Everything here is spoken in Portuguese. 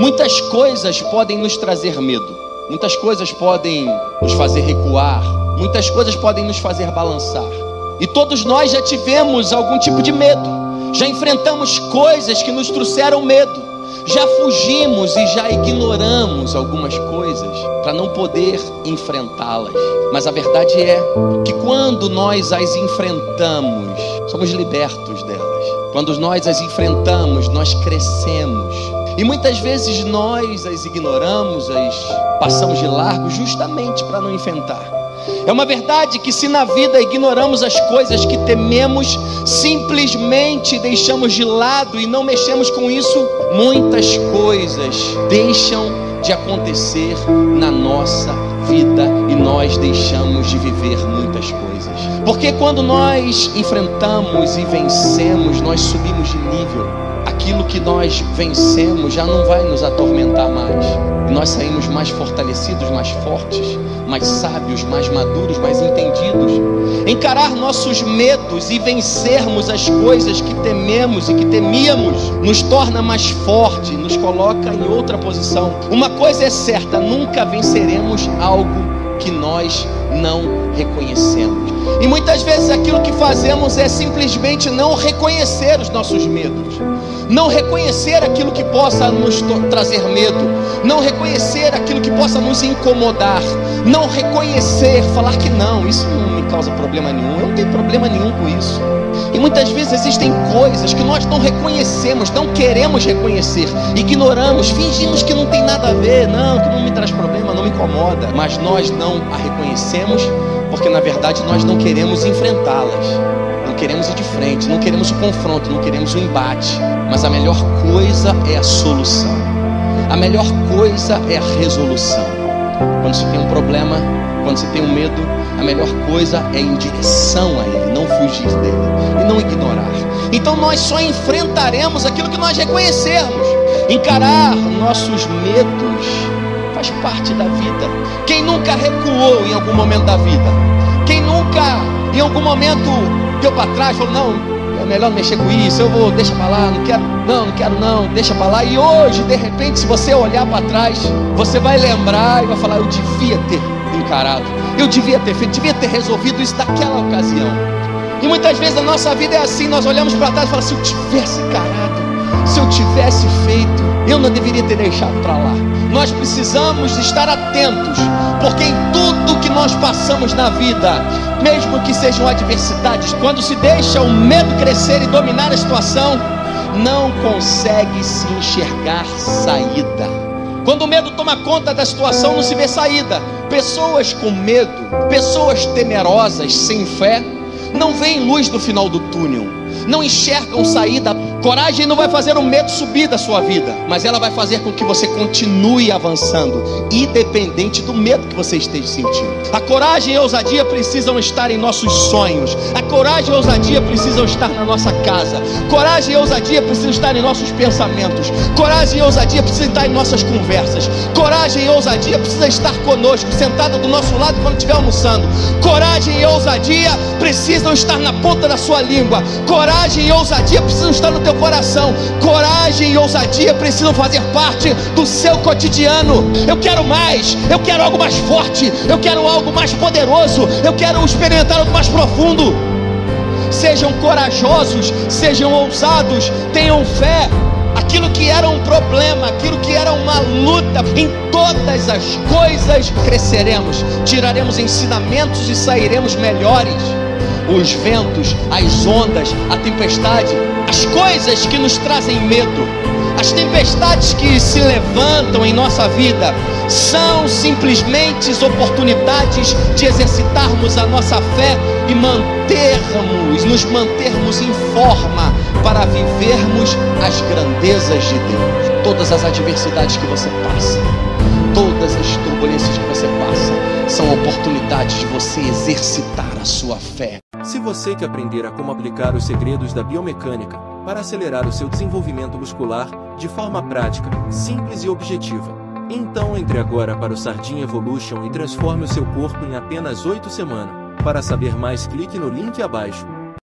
Muitas coisas podem nos trazer medo, muitas coisas podem nos fazer recuar, muitas coisas podem nos fazer balançar. E todos nós já tivemos algum tipo de medo, já enfrentamos coisas que nos trouxeram medo, já fugimos e já ignoramos algumas coisas para não poder enfrentá-las. Mas a verdade é que quando nós as enfrentamos, somos libertos delas. Quando nós as enfrentamos, nós crescemos. E muitas vezes nós as ignoramos, as passamos de largo justamente para não enfrentar. É uma verdade que, se na vida ignoramos as coisas que tememos, simplesmente deixamos de lado e não mexemos com isso, muitas coisas deixam de acontecer na nossa vida e nós deixamos de viver muitas coisas. Porque quando nós enfrentamos e vencemos, nós subimos de nível aquilo que nós vencemos já não vai nos atormentar mais. E nós saímos mais fortalecidos, mais fortes, mais sábios, mais maduros, mais entendidos. Encarar nossos medos e vencermos as coisas que tememos e que temíamos nos torna mais forte, nos coloca em outra posição. Uma coisa é certa: nunca venceremos algo que nós não reconhecemos. E muitas vezes aquilo que fazemos é simplesmente não reconhecer os nossos medos, não reconhecer aquilo que possa nos trazer medo, não reconhecer aquilo que possa nos incomodar, não reconhecer, falar que não, isso não me causa problema nenhum, eu não tenho problema nenhum com isso. E muitas vezes existem coisas que nós não reconhecemos, não queremos reconhecer, ignoramos, fingimos que não tem nada a ver, não, que não me traz problema, não me incomoda, mas nós não a reconhecemos porque na verdade nós não queremos enfrentá-las, não queremos ir de frente, não queremos o confronto, não queremos o embate, mas a melhor coisa é a solução, a melhor coisa é a resolução. Quando se tem um problema, quando se tem um medo, a melhor coisa é ir em direção a ele, não fugir dele e não ignorar. Então nós só enfrentaremos aquilo que nós reconhecermos. Encarar nossos medos faz parte da vida. Quem nunca recuou em algum momento da vida? Quem nunca em algum momento deu para trás, falou: "Não, melhor mexer com isso, eu vou, deixa para lá, não quero, não, não quero não, deixa para lá". E hoje, de repente, se você olhar para trás, você vai lembrar e vai falar: "Eu devia ter encarado. Eu devia ter feito, devia ter resolvido isso naquela ocasião. E muitas vezes a nossa vida é assim, nós olhamos para trás e falamos, se eu tivesse encarado, se eu tivesse feito, eu não deveria ter deixado para lá. Nós precisamos estar atentos, porque em tudo que nós passamos na vida, mesmo que sejam adversidades, quando se deixa o medo crescer e dominar a situação, não consegue se enxergar saída. Quando o medo toma conta da situação, não se vê saída. Pessoas com medo, pessoas temerosas, sem fé, não veem luz no final do túnel, não enxergam saída Coragem não vai fazer o medo subir da sua vida, mas ela vai fazer com que você continue avançando, independente do medo que você esteja sentindo. A coragem e a ousadia precisam estar em nossos sonhos. A coragem e a ousadia precisam estar na nossa casa. Coragem e ousadia precisam estar em nossos pensamentos. Coragem e ousadia precisam estar em nossas conversas. Coragem e ousadia precisam estar conosco, sentada do nosso lado quando estiver almoçando. Coragem e ousadia precisam estar na ponta da sua língua. Coragem e ousadia precisam estar no teu coração. Coragem e ousadia precisam fazer parte do seu cotidiano. Eu quero mais, eu quero algo mais forte, eu quero algo mais poderoso, eu quero experimentar algo mais profundo. Sejam corajosos, sejam ousados, tenham fé. Aquilo que era um problema, aquilo que era uma luta, em todas as coisas cresceremos, tiraremos ensinamentos e sairemos melhores os ventos, as ondas, a tempestade, as coisas que nos trazem medo, as tempestades que se levantam em nossa vida, são simplesmente oportunidades de exercitarmos a nossa fé e mantermos, nos mantermos em forma para vivermos as grandezas de Deus. Todas as adversidades que você passa, todas as turbulências que você passa, são oportunidades de você exercitar a sua fé. Se você quer aprender a como aplicar os segredos da biomecânica para acelerar o seu desenvolvimento muscular de forma prática, simples e objetiva, então entre agora para o Sardinha Evolution e transforme o seu corpo em apenas 8 semanas. Para saber mais, clique no link abaixo.